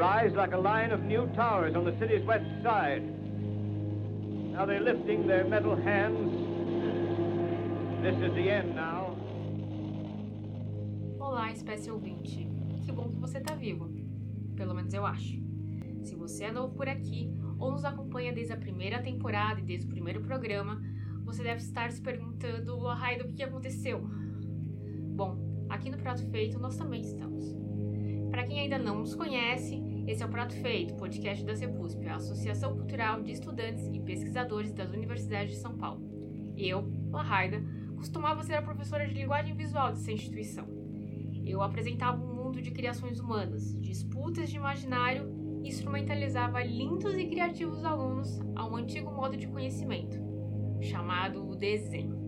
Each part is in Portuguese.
rise like a line of new towers on the city's west side. Now they're lifting their metal hands. This is the end now. Olá, espécie ouvinte. Que bom que você está vivo. Pelo menos eu acho. Se você é novo por aqui ou nos acompanha desde a primeira temporada e desde o primeiro programa, você deve estar se perguntando, o que aconteceu? Bom, aqui no Prato Feito nós também estamos. Para quem ainda não nos conhece, esse é o Prato Feito, podcast da CEPUSP, a Associação Cultural de Estudantes e Pesquisadores das Universidades de São Paulo. Eu, Lahaida, costumava ser a professora de linguagem visual dessa instituição. Eu apresentava um mundo de criações humanas, disputas de imaginário e instrumentalizava lindos e criativos alunos a um antigo modo de conhecimento, chamado desenho.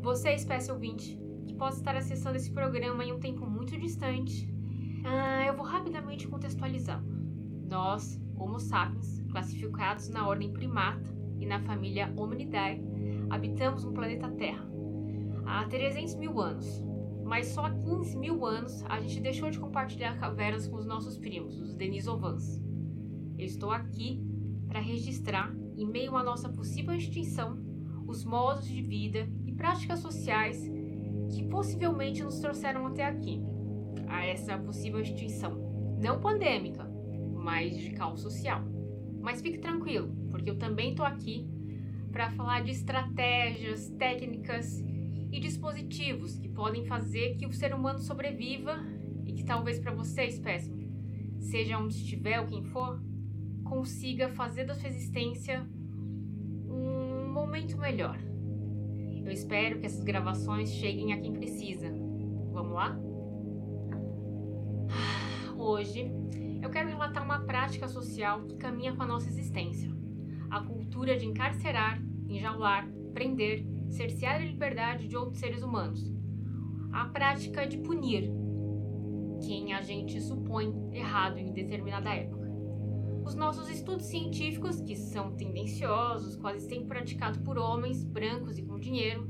Você, espécie ouvinte, que possa estar acessando esse programa em um tempo muito distante, ah, eu vou rapidamente contextualizar. Nós, Homo sapiens, classificados na ordem primata e na família Hominidae, habitamos um planeta Terra há 300 mil anos. Mas só há 15 mil anos a gente deixou de compartilhar cavernas com os nossos primos, os Denisovans. Eu estou aqui para registrar, em meio à nossa possível extinção, os modos de vida e práticas sociais que possivelmente nos trouxeram até aqui a essa possível extinção. Não pandêmica, mas de caos social. Mas fique tranquilo, porque eu também estou aqui para falar de estratégias, técnicas e dispositivos que podem fazer que o ser humano sobreviva e que talvez para você, espécime, seja onde estiver ou quem for, consiga fazer da sua existência um momento melhor. Eu espero que essas gravações cheguem a quem precisa. Vamos lá? Hoje eu quero relatar uma prática social que caminha com a nossa existência: a cultura de encarcerar, enjaular, prender, cercear a liberdade de outros seres humanos. A prática de punir quem a gente supõe errado em determinada época. Os nossos estudos científicos, que são tendenciosos, quase sempre praticados por homens brancos e com dinheiro,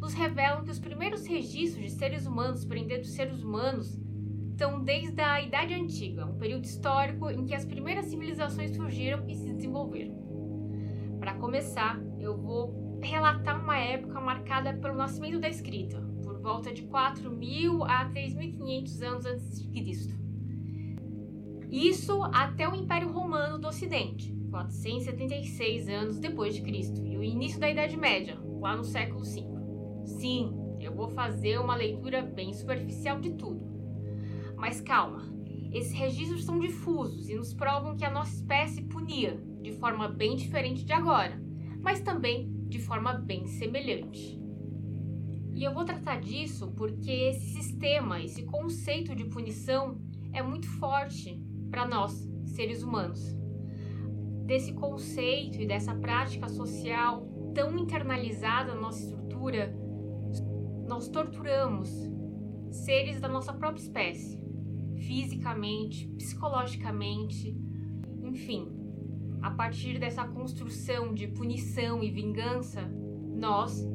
nos revelam que os primeiros registros de seres humanos prendendo seres humanos então, desde a Idade Antiga, um período histórico em que as primeiras civilizações surgiram e se desenvolveram. Para começar, eu vou relatar uma época marcada pelo nascimento da escrita, por volta de 4.000 a 3.500 anos antes de Cristo. Isso até o Império Romano do Ocidente, 476 anos depois de Cristo, e o início da Idade Média, lá no século V. Sim, eu vou fazer uma leitura bem superficial de tudo mas calma, esses registros são difusos e nos provam que a nossa espécie punia de forma bem diferente de agora, mas também de forma bem semelhante. E eu vou tratar disso porque esse sistema, esse conceito de punição é muito forte para nós, seres humanos. Desse conceito e dessa prática social tão internalizada na nossa estrutura, nós torturamos seres da nossa própria espécie fisicamente, psicologicamente, enfim. A partir dessa construção de punição e vingança, nós,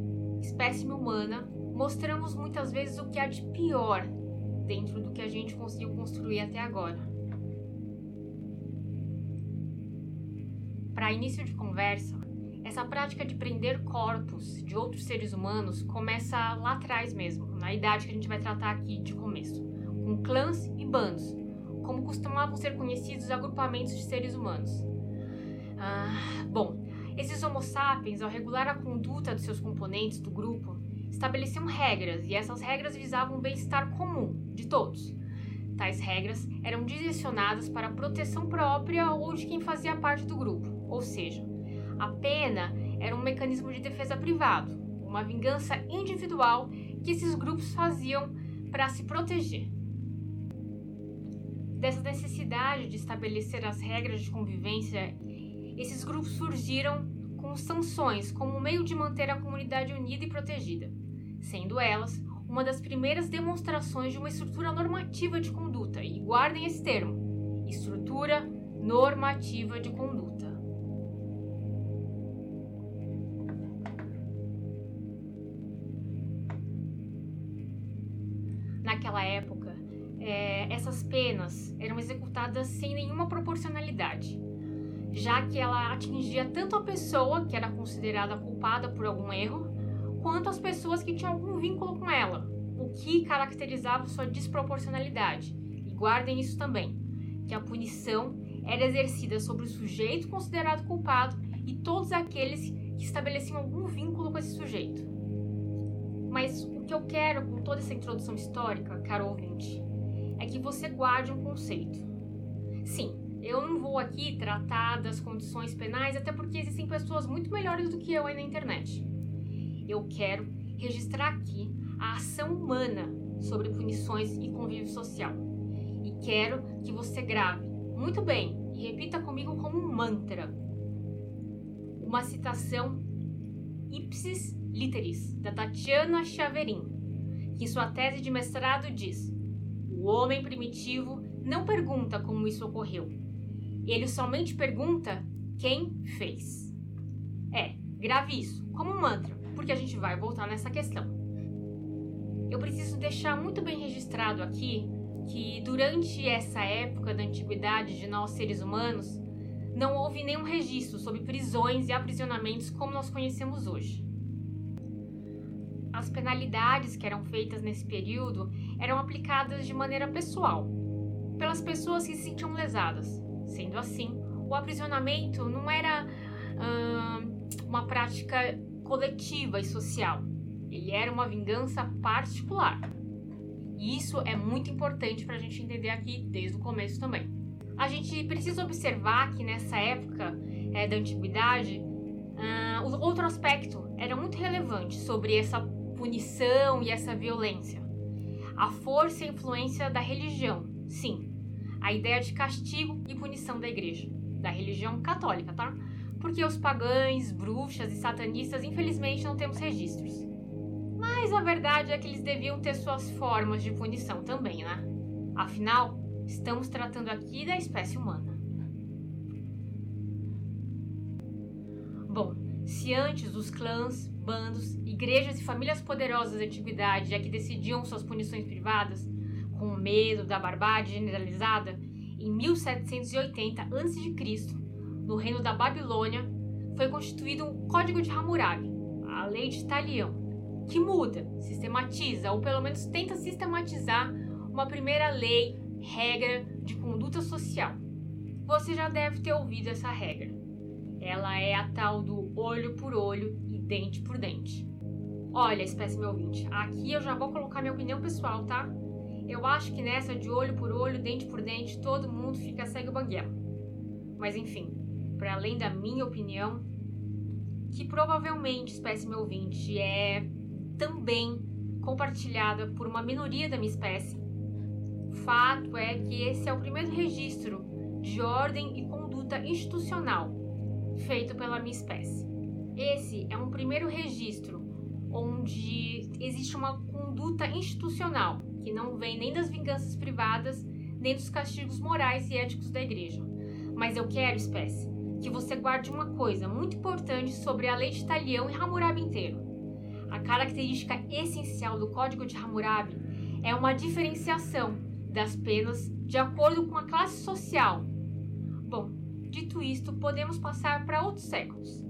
espécime humana, mostramos muitas vezes o que há de pior dentro do que a gente conseguiu construir até agora. Para início de conversa, essa prática de prender corpos de outros seres humanos começa lá atrás mesmo, na idade que a gente vai tratar aqui de começo com clãs e bandos, como costumavam ser conhecidos agrupamentos de seres humanos. Ah, bom, esses Homo sapiens, ao regular a conduta dos seus componentes do grupo, estabeleciam regras e essas regras visavam o bem-estar comum de todos. Tais regras eram direcionadas para a proteção própria ou de quem fazia parte do grupo, ou seja, a pena era um mecanismo de defesa privado, uma vingança individual que esses grupos faziam para se proteger dessa necessidade de estabelecer as regras de convivência, esses grupos surgiram com sanções como meio de manter a comunidade unida e protegida, sendo elas uma das primeiras demonstrações de uma estrutura normativa de conduta. E guardem esse termo: estrutura normativa de conduta. Essas penas eram executadas sem nenhuma proporcionalidade, já que ela atingia tanto a pessoa que era considerada culpada por algum erro, quanto as pessoas que tinham algum vínculo com ela, o que caracterizava sua desproporcionalidade. E guardem isso também, que a punição era exercida sobre o sujeito considerado culpado e todos aqueles que estabeleciam algum vínculo com esse sujeito. Mas o que eu quero com toda essa introdução histórica, caro ouvinte, é que você guarde um conceito. Sim, eu não vou aqui tratar das condições penais, até porque existem pessoas muito melhores do que eu aí na internet. Eu quero registrar aqui a ação humana sobre punições e convívio social. E quero que você grave muito bem e repita comigo como um mantra. Uma citação ipsis literis da Tatiana Chaverin, que em sua tese de mestrado diz: O homem primitivo não pergunta como isso ocorreu. Ele somente pergunta quem fez. É, grave isso como um mantra, porque a gente vai voltar nessa questão. Eu preciso deixar muito bem registrado aqui que durante essa época da antiguidade de nós seres humanos, não houve nenhum registro sobre prisões e aprisionamentos como nós conhecemos hoje. As penalidades que eram feitas nesse período eram aplicadas de maneira pessoal, pelas pessoas que se sentiam lesadas. Sendo assim, o aprisionamento não era uma prática coletiva e social, ele era uma vingança particular. E isso é muito importante para a gente entender aqui desde o começo também. A gente precisa observar que nessa época é, da antiguidade, uh, outro aspecto era muito relevante sobre essa punição e essa violência. A força e a influência da religião, sim. A ideia de castigo e punição da igreja, da religião católica, tá? Porque os pagães, bruxas e satanistas, infelizmente, não temos registros. Mas a verdade é que eles deviam ter suas formas de punição também, né? Afinal, estamos tratando aqui da espécie humana. Bom, se antes os clãs, bandos, igrejas e famílias poderosas da antiguidade é que decidiam suas punições privadas, com medo da barbárie generalizada, em 1780 a.C., no reino da Babilônia, foi constituído o Código de Hammurabi, a lei de Talião, que muda, sistematiza ou pelo menos tenta sistematizar uma primeira lei, regra de conduta social. Você já deve ter ouvido essa regra. Ela é a tal do olho por olho e dente por dente. Olha, espécie meu ouvinte, aqui eu já vou colocar minha opinião pessoal, tá? Eu acho que nessa de olho por olho, dente por dente, todo mundo fica cego banguela. Mas enfim, para além da minha opinião, que provavelmente, espécie meu ouvinte, é também compartilhada por uma minoria da minha espécie. Fato é que esse é o primeiro registro de ordem e conduta institucional feito pela minha espécie. Esse é um primeiro registro onde existe uma conduta institucional que não vem nem das vinganças privadas, nem dos castigos morais e éticos da igreja. Mas eu quero, espécie, que você guarde uma coisa muito importante sobre a lei de Talião e Hammurabi inteiro. A característica essencial do Código de Hammurabi é uma diferenciação das penas de acordo com a classe social. Bom, dito isto, podemos passar para outros séculos,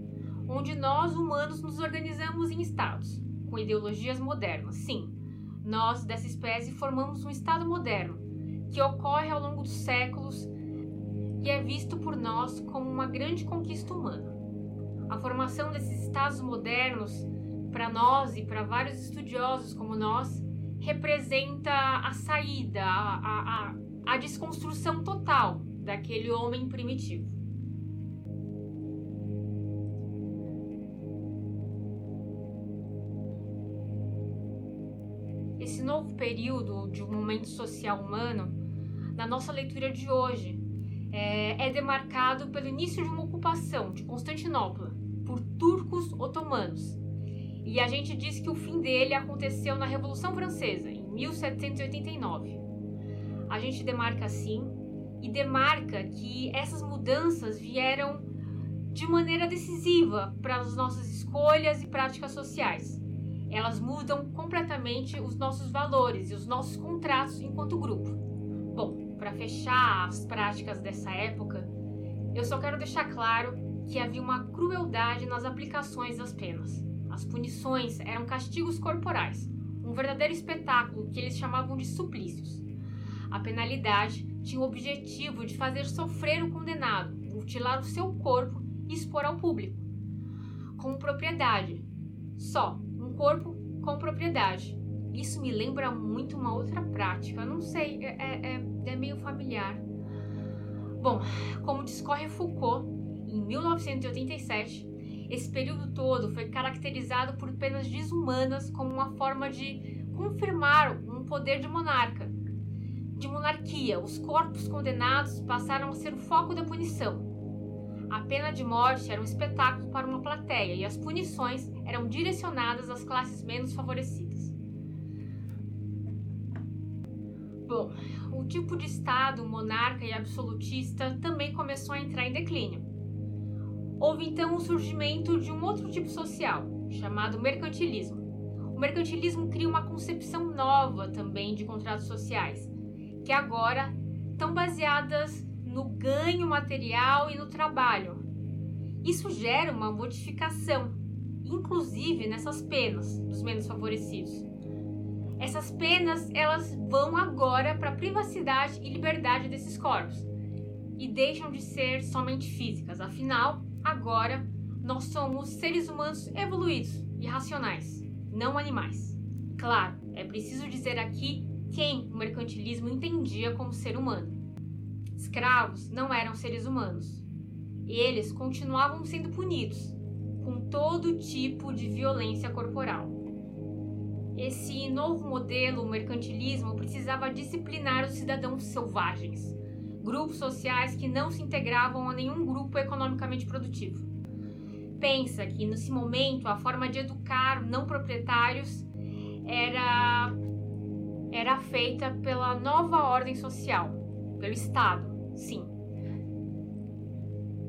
onde nós humanos nos organizamos em estados, com ideologias modernas. Sim, nós dessa espécie formamos um estado moderno, que ocorre ao longo dos séculos e é visto por nós como uma grande conquista humana. A formação desses estados modernos para nós e para vários estudiosos como nós, representa a saída, a, a, a, desconstrução total daquele homem primitivo. Esse novo período de um momento social humano, na nossa leitura de hoje, é, é demarcado pelo início de uma ocupação de Constantinopla por turcos otomanos e a gente diz que o fim dele aconteceu na Revolução Francesa, em 1789. A gente demarca assim e demarca que essas mudanças vieram de maneira decisiva para as nossas escolhas e práticas sociais. Elas mudam completamente os nossos valores e os nossos contratos enquanto grupo. fechar as práticas dessa época, eu só quero deixar claro que havia uma crueldade nas aplicações das penas. As punições eram castigos corporais, um verdadeiro espetáculo que eles chamavam de suplícios. A penalidade tinha o objetivo de fazer sofrer o condenado, mutilar o seu corpo e expor ao público. Com propriedade. Só um corpo com propriedade. Isso me lembra muito uma outra prática, não sei, é, é, é, é meio familiar. Bom, como discorre Foucault, em 1987, esse período todo foi caracterizado por penas desumanas como uma forma de confirmar um poder de monarca. De monarquia, os corpos condenados passaram a ser o foco da punição. A pena de morte era um espetáculo para uma plateia e as punições eram direcionadas às classes menos favorecidas. Bom, o tipo de Estado monarca e absolutista também começou a entrar em declínio houve então o surgimento de um outro tipo social, chamado mercantilismo. O mercantilismo cria uma concepção nova também de contratos sociais, que agora estão baseadas no ganho material e no trabalho. Isso gera uma modificação, inclusive nessas penas dos menos favorecidos. Essas penas elas vão agora para a privacidade e liberdade desses corpos e deixam de ser somente físicas. Afinal, Agora, nós somos seres humanos evoluídos e racionais, não animais. Claro, é preciso dizer aqui quem o mercantilismo entendia como ser humano. Escravos não eram seres humanos. Eles continuavam sendo punidos com todo tipo de violência corporal. Esse novo modelo, o mercantilismo, precisava disciplinar os cidadãos selvagens, grupos sociais que não se integravam a nenhum grupo economicamente produtivo. Pensa que nesse momento a forma de educar não proprietários era era feita pela nova ordem social, pelo Estado, sim.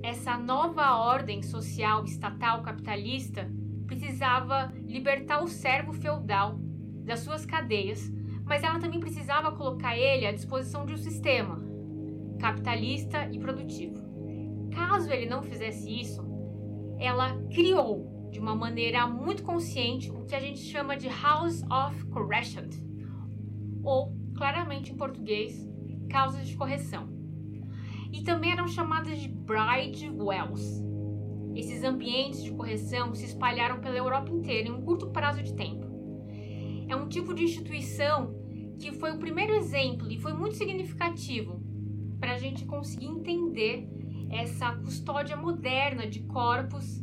Essa nova ordem social estatal capitalista precisava libertar o servo feudal das suas cadeias, mas ela também precisava colocar ele à disposição de um sistema, capitalista e produtivo. Caso ele não fizesse isso, ela criou de uma maneira muito consciente o que a gente chama de House of Correction, ou, claramente em português, causas de correção. E também eram chamadas de Bride Wells. Esses ambientes de correção se espalharam pela Europa inteira em um curto prazo de tempo. É um tipo de instituição que foi o primeiro exemplo e foi muito significativo para a gente conseguir entender essa custódia moderna de corpos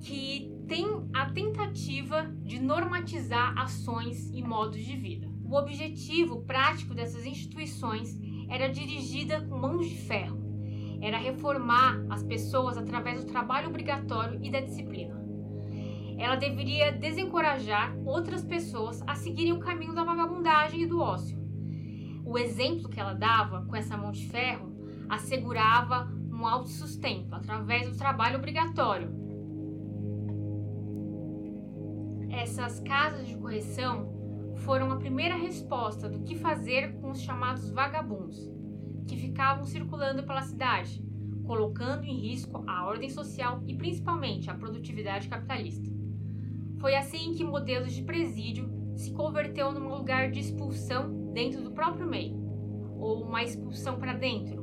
que tem a tentativa de normatizar ações e modos de vida. O objetivo prático dessas instituições era dirigida com mãos de ferro, era reformar as pessoas através do trabalho obrigatório e da disciplina. Ela deveria desencorajar outras pessoas a seguirem o caminho da vagabundagem e do ócio o exemplo que ela dava com essa mão de ferro assegurava um autossustento através do trabalho obrigatório. Essas casas de correção foram a primeira resposta do que fazer com os chamados vagabundos, que ficavam circulando pela cidade, colocando em risco a ordem social e principalmente a produtividade capitalista. Foi assim que modelos de presídio se converteu num lugar de expulsão dentro do próprio meio, ou uma expulsão para dentro.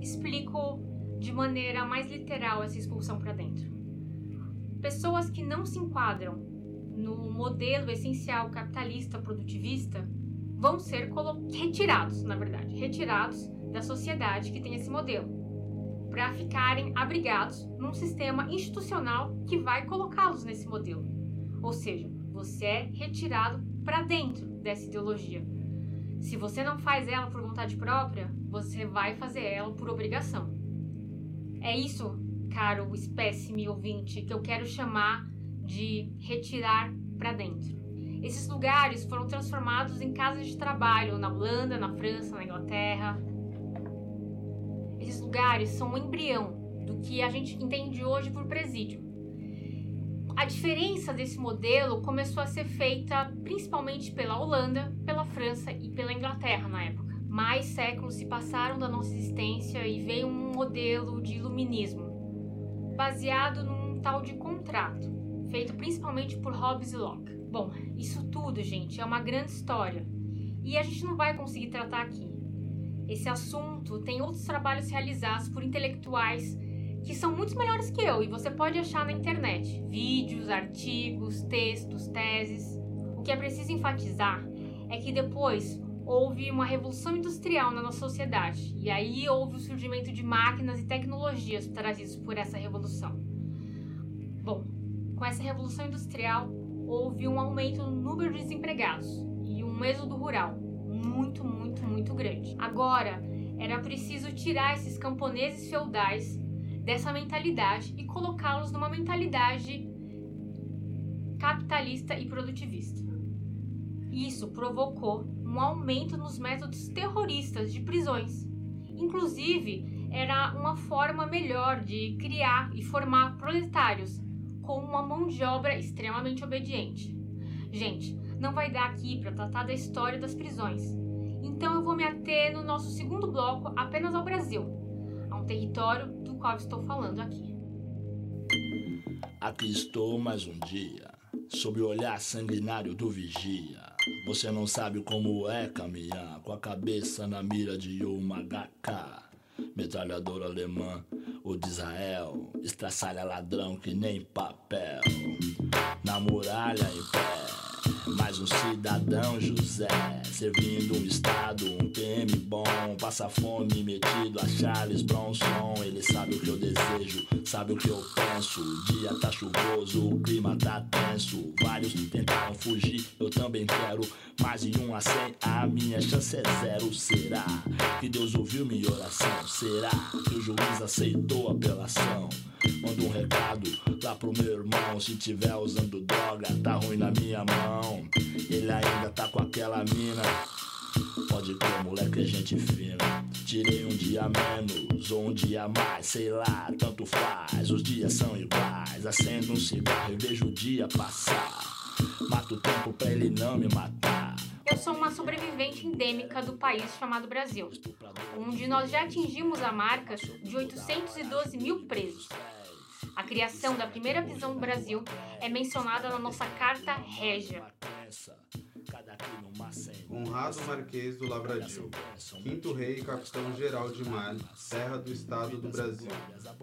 Explico de maneira mais literal essa expulsão para dentro. Pessoas que não se enquadram no modelo essencial capitalista produtivista vão ser retirados, na verdade, retirados da sociedade que tem esse modelo, para ficarem abrigados num sistema institucional que vai colocá-los nesse modelo. Ou seja, você é retirado para dentro dessa ideologia. Se você não faz ela por vontade própria, você vai fazer ela por obrigação. É isso, caro espécime ouvinte, que eu quero chamar de retirar para dentro. Esses lugares foram transformados em casas de trabalho na Holanda, na França, na Inglaterra. Esses lugares são um embrião do que a gente entende hoje por presídio. A diferença desse modelo começou a ser feita principalmente pela Holanda, pela França e pela Inglaterra na época. Mais séculos se passaram da nossa existência e veio um modelo de iluminismo, baseado num tal de contrato, feito principalmente por Hobbes e Locke. Bom, isso tudo, gente, é uma grande história e a gente não vai conseguir tratar aqui. Esse assunto tem outros trabalhos realizados por intelectuais que são muito melhores que eu e você pode achar na internet vídeos, artigos, textos, teses. O que é preciso enfatizar é que depois houve uma revolução industrial na nossa sociedade e aí houve o surgimento de máquinas e tecnologias trazidos por essa revolução. Com essa revolução industrial houve um aumento no número de desempregados e um êxodo rural muito, muito, muito grande. Agora era preciso tirar esses camponeses feudais dessa mentalidade e colocá-los numa mentalidade capitalista e produtivista. Isso provocou um aumento nos métodos terroristas de prisões. Inclusive, era uma forma melhor de criar e formar proletários com uma mão de obra extremamente obediente. Gente, não vai dar aqui para tratar da história das prisões. Então eu vou me ater no nosso segundo bloco apenas ao Brasil, a um território do qual estou falando aqui. Aqui estou mais um dia, sob o olhar sanguinário do vigia. Você não sabe como é caminhar com a cabeça na mira de uma HK. Metralhadora alemã ou de Israel, estraçalha ladrão que nem papel. Na muralha em pé mais um cidadão José, servindo um estado, um PM bom, passa fome metido a Charles Bronson. Ele sabe o que eu desejo, sabe o que eu penso. O dia tá chuvoso, o clima tá tenso. Vários tentaram fugir, eu também quero. Mais de um a cem, a minha chance é zero. Será que Deus ouviu minha oração? Será que o juiz aceitou a apelação? Manda um recado lá pro meu irmão. Se tiver usando droga, tá ruim na minha mão. Ele ainda tá com aquela mina. Pode crer, moleque, é gente fina. Tirei um dia menos ou um dia mais, sei lá, tanto faz. Os dias são iguais. Acendo um cigarro e vejo o dia passar. Mato o tempo pra ele não me matar. Eu sou uma sobrevivente endêmica do país chamado Brasil, onde nós já atingimos a marca de 812 mil presos. A criação da primeira prisão no Brasil é mencionada na nossa Carta Régia. Honrado Marquês do Lavradio, quinto rei e capitão-geral de mar, terra do estado do Brasil.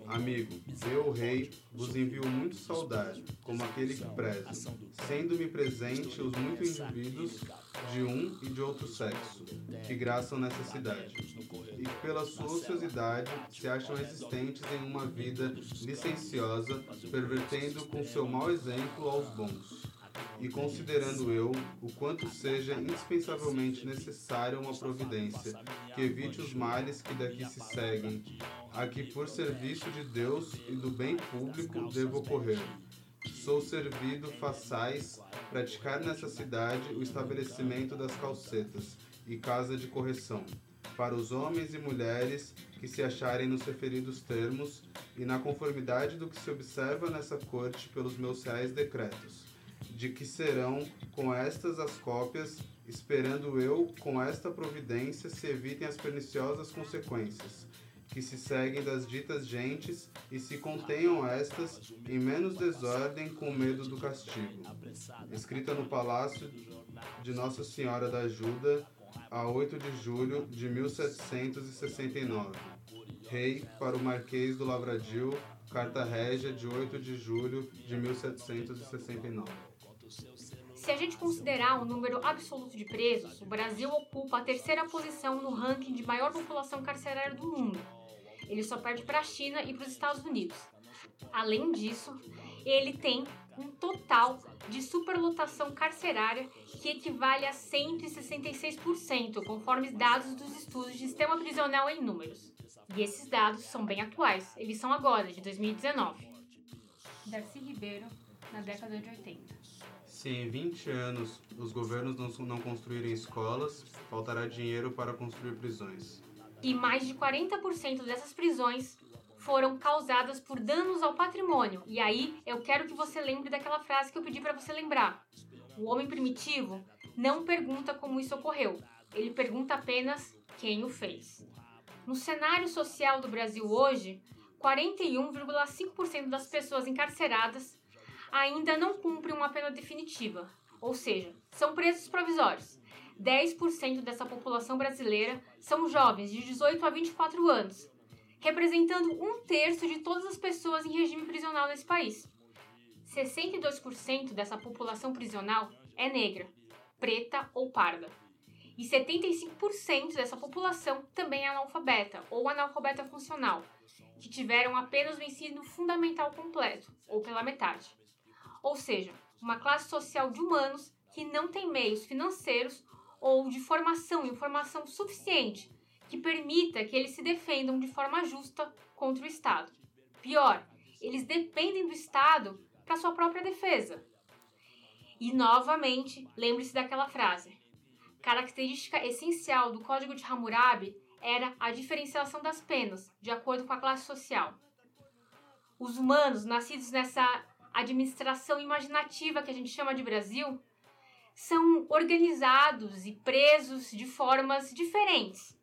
Amigo, eu, rei, vos envio muito saudade, como aquele que prezo, sendo-me presente os muitos indivíduos de um e de outro sexo, que graçam nessa cidade, e que pela sua ociosidade se acham existentes em uma vida licenciosa, pervertendo com seu mau exemplo aos bons e considerando eu o quanto seja indispensavelmente necessária uma providência que evite os males que daqui se seguem, a que por serviço de Deus e do bem público devo ocorrer. Sou servido façais praticar nessa cidade o estabelecimento das calcetas e casa de correção, para os homens e mulheres que se acharem nos referidos termos e na conformidade do que se observa nessa corte pelos meus reais decretos, de que serão com estas as cópias, esperando eu com esta providência se evitem as perniciosas consequências que se seguem das ditas gentes e se contenham estas em menos desordem com medo do castigo. Escrita no Palácio de Nossa Senhora da Ajuda, a 8 de julho de 1769. Rei para o Marquês do Lavradio, Carta Régia de 8 de julho de 1769. Se a gente considerar o número absoluto de presos, o Brasil ocupa a terceira posição no ranking de maior população carcerária do mundo. Ele só perde para a China e para os Estados Unidos. Além disso, ele tem um total de superlotação carcerária que equivale a 166%, conforme dados dos estudos de sistema prisional em números. E esses dados são bem atuais, eles são agora, de 2019. Darcy Ribeiro, na década de 80. Se em 20 anos os governos não, não construírem escolas, faltará dinheiro para construir prisões. E mais de 40% dessas prisões foram causadas por danos ao patrimônio. E aí eu quero que você lembre daquela frase que eu pedi para você lembrar. O homem primitivo não pergunta como isso ocorreu. Ele pergunta apenas quem o fez. No cenário social do Brasil hoje, 41,5% das pessoas encarceradas ainda não cumprem uma pena definitiva, ou seja, são presos provisórios. 10% dessa população brasileira são jovens de 18 a 24 anos, representando um terço de todas as pessoas em regime prisional nesse país. 62% dessa população prisional é negra, preta ou parda. E 75% dessa população também é analfabeta ou analfabeta funcional, que tiveram apenas o ensino fundamental completo, ou pela metade. Ou seja, uma classe social de humanos que não tem meios financeiros ou de formação e informação suficiente que permita que eles se defendam de forma justa contra o Estado. Pior, eles dependem do Estado para sua própria defesa. E novamente, lembre-se daquela frase: característica essencial do Código de Hammurabi era a diferenciação das penas, de acordo com a classe social. Os humanos, nascidos nessa administração imaginativa que a gente chama de Brasil, são organizados e presos de formas diferentes.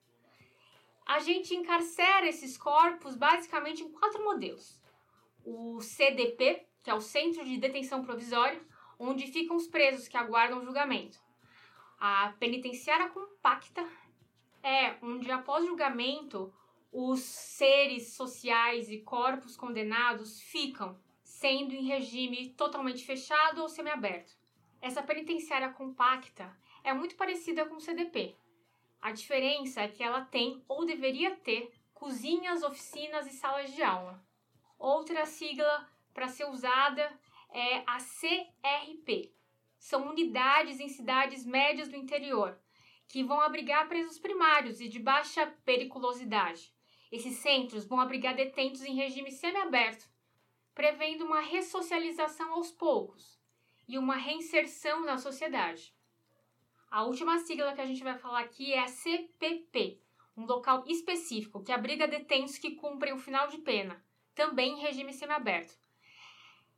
A gente encarcera esses corpos basicamente em quatro modelos: o CDP, que é o Centro de Detenção Provisório, onde ficam os presos que aguardam julgamento. A penitenciária compacta, é onde, após julgamento, os seres sociais e corpos condenados ficam, sendo em regime totalmente fechado ou semiaberto. Essa penitenciária compacta é muito parecida com o CDP. A diferença é que ela tem, ou deveria ter, cozinhas, oficinas e salas de aula. Outra sigla para ser usada é a CRP. São unidades em cidades médias do interior, que vão abrigar presos primários e de baixa periculosidade. Esses centros vão abrigar detentos em regime semiaberto, prevendo uma ressocialização aos poucos e uma reinserção na sociedade. A última sigla que a gente vai falar aqui é a CPP, um local específico que abriga detentos que cumprem o final de pena, também em regime semiaberto.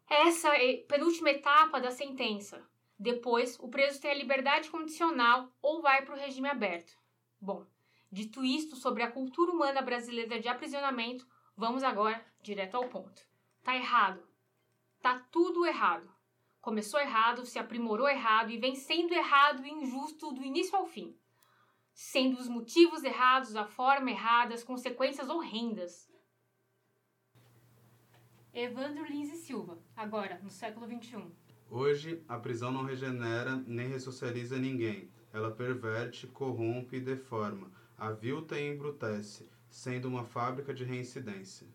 Essa é a penúltima etapa da sentença, depois, o preso tem a liberdade condicional ou vai para o regime aberto. Bom, dito isto sobre a cultura humana brasileira de aprisionamento, vamos agora direto ao ponto. Tá errado. Tá tudo errado. Começou errado, se aprimorou errado e vem sendo errado e injusto do início ao fim. Sendo os motivos errados, a forma errada, as consequências horrendas. Evandro Lins e Silva, agora, no século XXI. Hoje, a prisão não regenera nem ressocializa ninguém. Ela perverte, corrompe e deforma, avilta e embrutece, sendo uma fábrica de reincidência.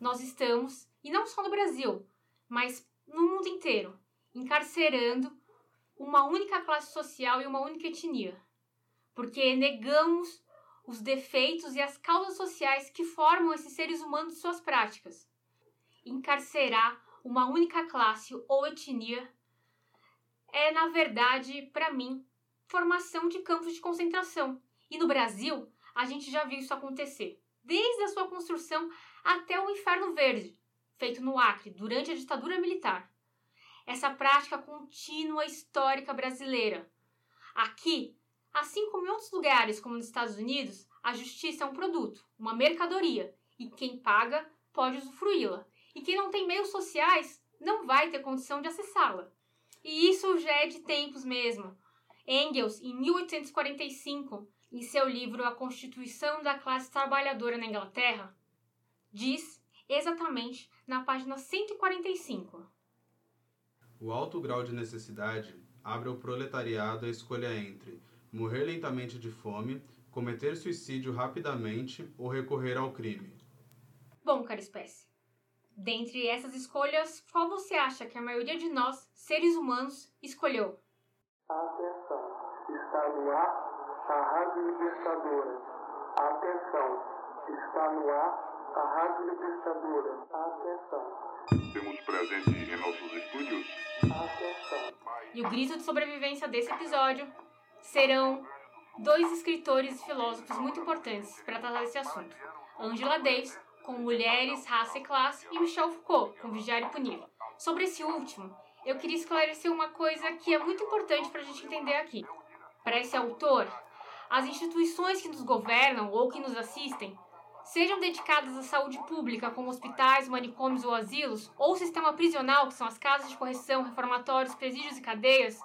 Nós estamos, e não só no Brasil, mas no mundo inteiro, encarcerando uma única classe social e uma única etnia. Porque negamos os defeitos e as causas sociais que formam esses seres humanos de suas práticas. Encarcerar uma única classe ou etnia é, na verdade, para mim, formação de campos de concentração. E no Brasil, a gente já viu isso acontecer, desde a sua construção até o Inferno Verde, feito no Acre durante a ditadura militar. Essa prática contínua histórica brasileira. Aqui, assim como em outros lugares, como nos Estados Unidos, a justiça é um produto, uma mercadoria, e quem paga pode usufruí-la. E quem não tem meios sociais não vai ter condição de acessá-la. E isso já é de tempos mesmo. Engels, em 1845, em seu livro A Constituição da Classe Trabalhadora na Inglaterra, diz exatamente na página 145. O alto grau de necessidade abre ao proletariado a escolha entre morrer lentamente de fome, cometer suicídio rapidamente ou recorrer ao crime. Bom, cara espécie, Dentre essas escolhas, qual você acha que a maioria de nós, seres humanos, escolheu? Atenção, está no ar a Rádio Libertadora. Atenção, está no ar a Rádio Libertadora. Atenção. Temos presente em nossos estúdios. Atenção. E o grito de sobrevivência desse episódio serão dois escritores e filósofos muito importantes para tratar desse assunto: Angela Davis com Mulheres, Raça e Classe, e Michel Foucault, com Vigiar e Punir. Sobre esse último, eu queria esclarecer uma coisa que é muito importante para a gente entender aqui. Para esse autor, as instituições que nos governam ou que nos assistem, sejam dedicadas à saúde pública, como hospitais, manicômios ou asilos, ou sistema prisional, que são as casas de correção, reformatórios, presídios e cadeias,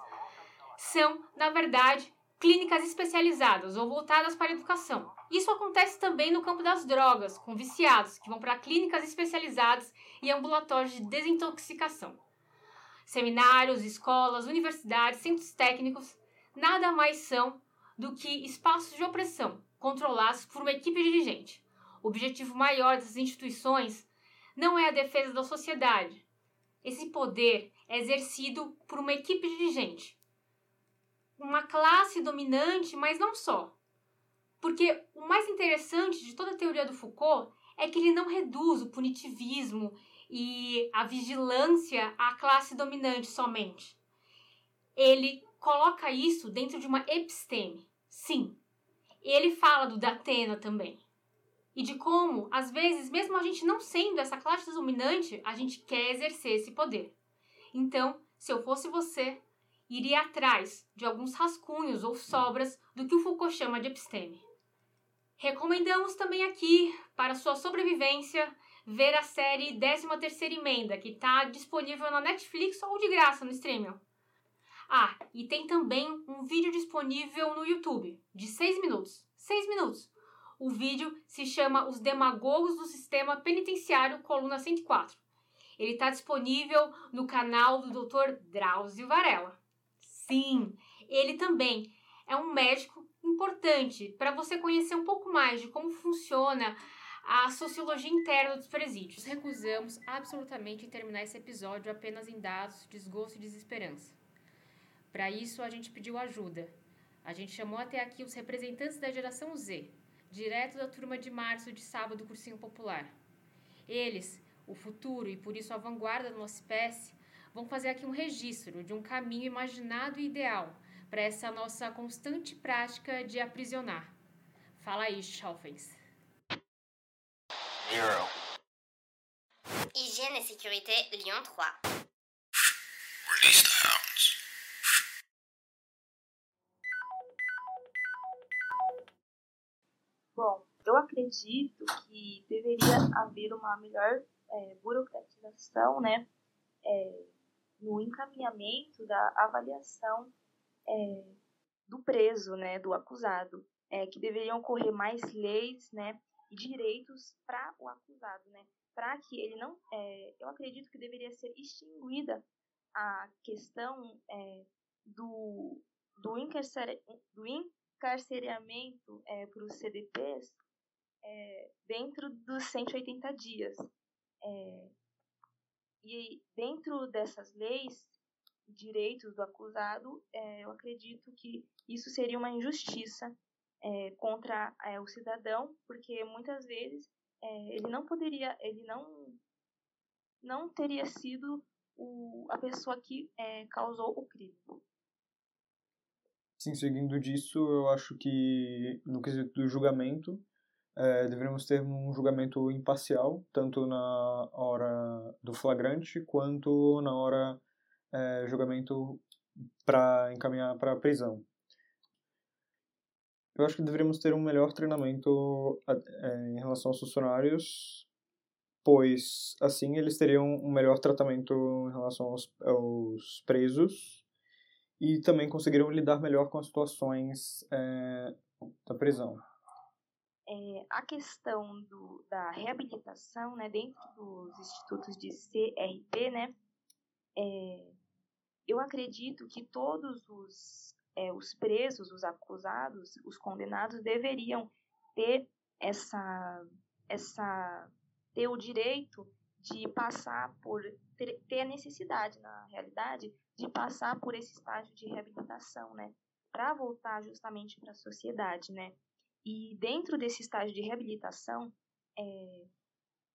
são, na verdade, clínicas especializadas ou voltadas para a educação. Isso acontece também no campo das drogas, com viciados que vão para clínicas especializadas e ambulatórios de desintoxicação. Seminários, escolas, universidades, centros técnicos nada mais são do que espaços de opressão controlados por uma equipe dirigente. O objetivo maior dessas instituições não é a defesa da sociedade. Esse poder é exercido por uma equipe dirigente, uma classe dominante, mas não só. Porque o mais interessante de toda a teoria do Foucault é que ele não reduz o punitivismo e a vigilância à classe dominante somente. Ele coloca isso dentro de uma episteme. Sim. Ele fala do Datena também. E de como, às vezes, mesmo a gente não sendo essa classe dominante, a gente quer exercer esse poder. Então, se eu fosse você, iria atrás de alguns rascunhos ou sobras do que o Foucault chama de episteme. Recomendamos também aqui, para sua sobrevivência, ver a série 13ª Emenda, que está disponível na Netflix ou de graça no streaming. Ah, e tem também um vídeo disponível no YouTube, de 6 minutos. 6 minutos. O vídeo se chama Os Demagogos do Sistema Penitenciário, coluna 104. Ele está disponível no canal do Dr. Drauzio Varela. Sim, ele também é um médico importante para você conhecer um pouco mais de como funciona a sociologia interna dos presídios. Recusamos absolutamente terminar esse episódio apenas em dados, desgosto e desesperança. Para isso, a gente pediu ajuda. A gente chamou até aqui os representantes da geração Z, direto da turma de março de sábado do Cursinho Popular. Eles, o futuro e por isso a vanguarda da nossa espécie, vão fazer aqui um registro de um caminho imaginado e ideal para essa nossa constante prática de aprisionar. Fala aí, Schaufens. Zero. Hygiène et sécurité Lyon 3. Bom, eu acredito que deveria haver uma melhor é, burocratização, né, é, no encaminhamento da avaliação é, do preso, né, do acusado, é, que deveriam ocorrer mais leis, né, e direitos para o acusado, né, para que ele não, é, eu acredito que deveria ser extinguida a questão é, do do, encarcer, do encarceramento é, para os CDPs é, dentro dos 180 dias. É, e dentro dessas leis, direitos do acusado, é, eu acredito que isso seria uma injustiça é, contra é, o cidadão, porque muitas vezes ele não poderia, ele não, não teria sido o, a pessoa que causou o crime. Sim, seguindo disso, eu acho que no quesito do julgamento, é, deveríamos ter um julgamento imparcial, tanto na hora do flagrante quanto na hora é, julgamento para encaminhar para a prisão. Eu acho que deveríamos ter um melhor treinamento é, em relação aos funcionários, pois assim eles teriam um melhor tratamento em relação aos, aos presos e também conseguiriam lidar melhor com as situações é, da prisão. É, a questão do, da reabilitação, né, dentro dos institutos de CRP, né, é, eu acredito que todos os, é, os presos, os acusados, os condenados deveriam ter essa, essa ter o direito de passar por ter a necessidade, na realidade, de passar por esse estágio de reabilitação, né, para voltar justamente para a sociedade, né. E dentro desse estágio de reabilitação, é,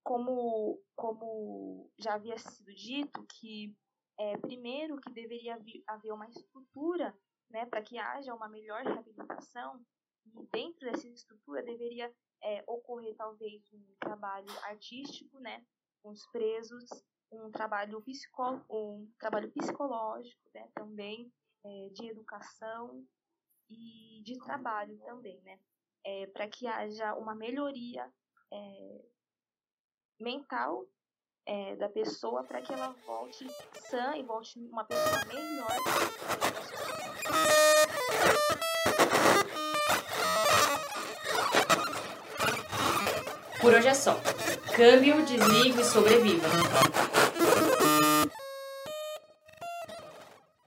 como, como já havia sido dito, que é, primeiro que deveria haver uma estrutura né, para que haja uma melhor reabilitação, e dentro dessa estrutura deveria é, ocorrer talvez um trabalho artístico né, com os presos, um trabalho, psico, um trabalho psicológico né, também, é, de educação, e de trabalho também, né? É, para que haja uma melhoria é, mental é, da pessoa para que ela volte sã e volte uma pessoa melhor Por hoje é só. Câmbio, desligue e sobreviva.